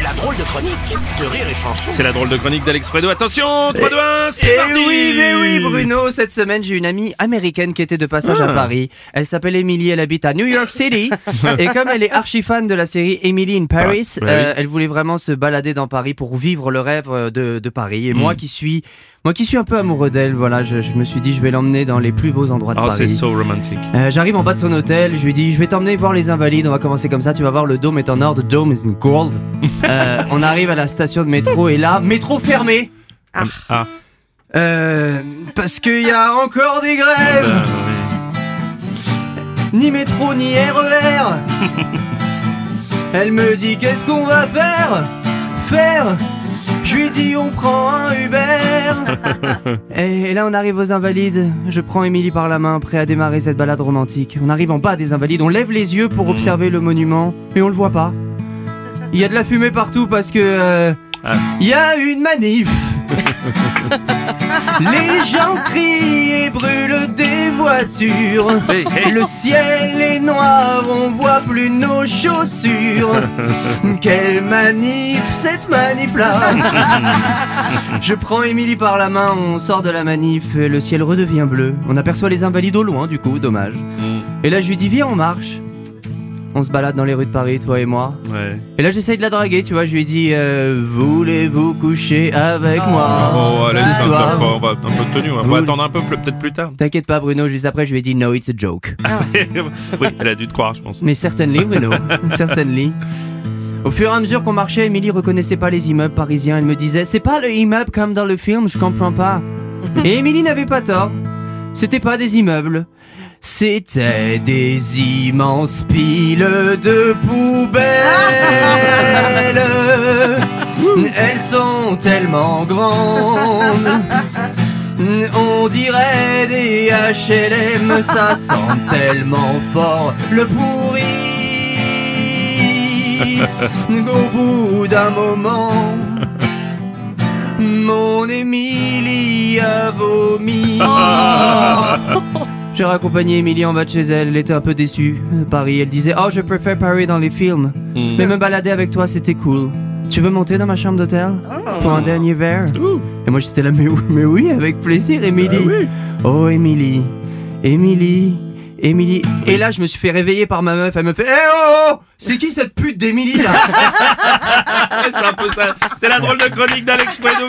La drôle de chronique de Rire et Chanson. C'est la drôle de chronique d'Alex Fredo. Attention, 3, 2, 1, c'est Eh parti oui, mais oui, Bruno, cette semaine j'ai une amie américaine qui était de passage à Ah. Paris. Elle s'appelle Emily, elle habite à New York City. et comme elle est archi fan de la série Emily in Paris, Ah, ouais, euh, elle voulait vraiment se balader dans Paris pour vivre le rêve euh, de, de Paris. Et moi qui suis, moi qui suis un peu amoureux d'elle, voilà, je, je me suis dit je vais l'emmener dans les plus beaux endroits de Oh, c'est Paris. so romantique. Euh, J'arrive en bas de son hôtel, je lui dis je vais t'emmener voir les invalides, on va commencer comme ça, tu vas voir le dôme est en or, the dome is in gold. Euh, on arrive à la station de métro et là, métro fermé. Ah, Euh, parce qu'il y a encore des grèves, bah, oui. ni métro ni RER. Elle me dit qu'est-ce qu'on va faire? Faire? Je lui dis on prend un Uber. Et là on arrive aux invalides, je prends Émilie par la main, prêt à démarrer cette balade romantique. On arrive en bas des invalides, on lève les yeux pour observer le monument, mais on le voit pas. Il y a de la fumée partout parce que... euh, Ah. Il y a une manif Les gens crient et brûlent des voitures Hey, hey. Le ciel est noir, on voit plus nos chaussures Quelle manif, cette manif-là Je prends Émilie par la main, on sort de la manif, le ciel redevient bleu. On aperçoit les invalides au loin du coup, dommage. Mm, Et là je lui dis viens on marche. On se balade dans les rues de Paris, toi et moi. ouais. Et là j'essaye de la draguer, tu vois, je lui dis euh, Voulez-vous coucher avec moi Oh, allez, ce soir on va un peu de tenue, on va attendre un peu, peut-être plus tard. T'inquiète pas Bruno, juste après je lui ai dit No it's a joke. oui, elle a dû te croire, je pense. Mais certainly Bruno, certainly. Au fur et à mesure qu'on marchait, Emily reconnaissait pas les immeubles parisiens. Elle me disait C'est pas le immeuble comme dans le film, je comprends pas. Et Emily n'avait pas tort. C'était pas des immeubles. C'était des immenses piles de poubelles. Elles sont tellement grandes. On dirait des HLM, ça sent tellement fort le pourri. Au bout d'un moment, mon Émilie a vomi. J'ai raccompagné Émilie en bas de chez elle, elle était un peu déçue. Paris, elle disait Oh, je préfère Paris dans les films. Mm. Mais me balader avec toi, c'était cool. Tu veux monter dans ma chambre d'hôtel Pour un dernier verre? Ouh. Et moi j'étais là, mais oui, mais oui, avec plaisir, Émilie. Ah oui. Oh, Émilie, Émilie, Émilie. Et là, je me suis fait réveiller par ma meuf. Elle me fait Eh oh, oh C'est qui cette pute d'Émilie là? C'est un peu ça. C'est la drôle de chronique d'Alex Fredo.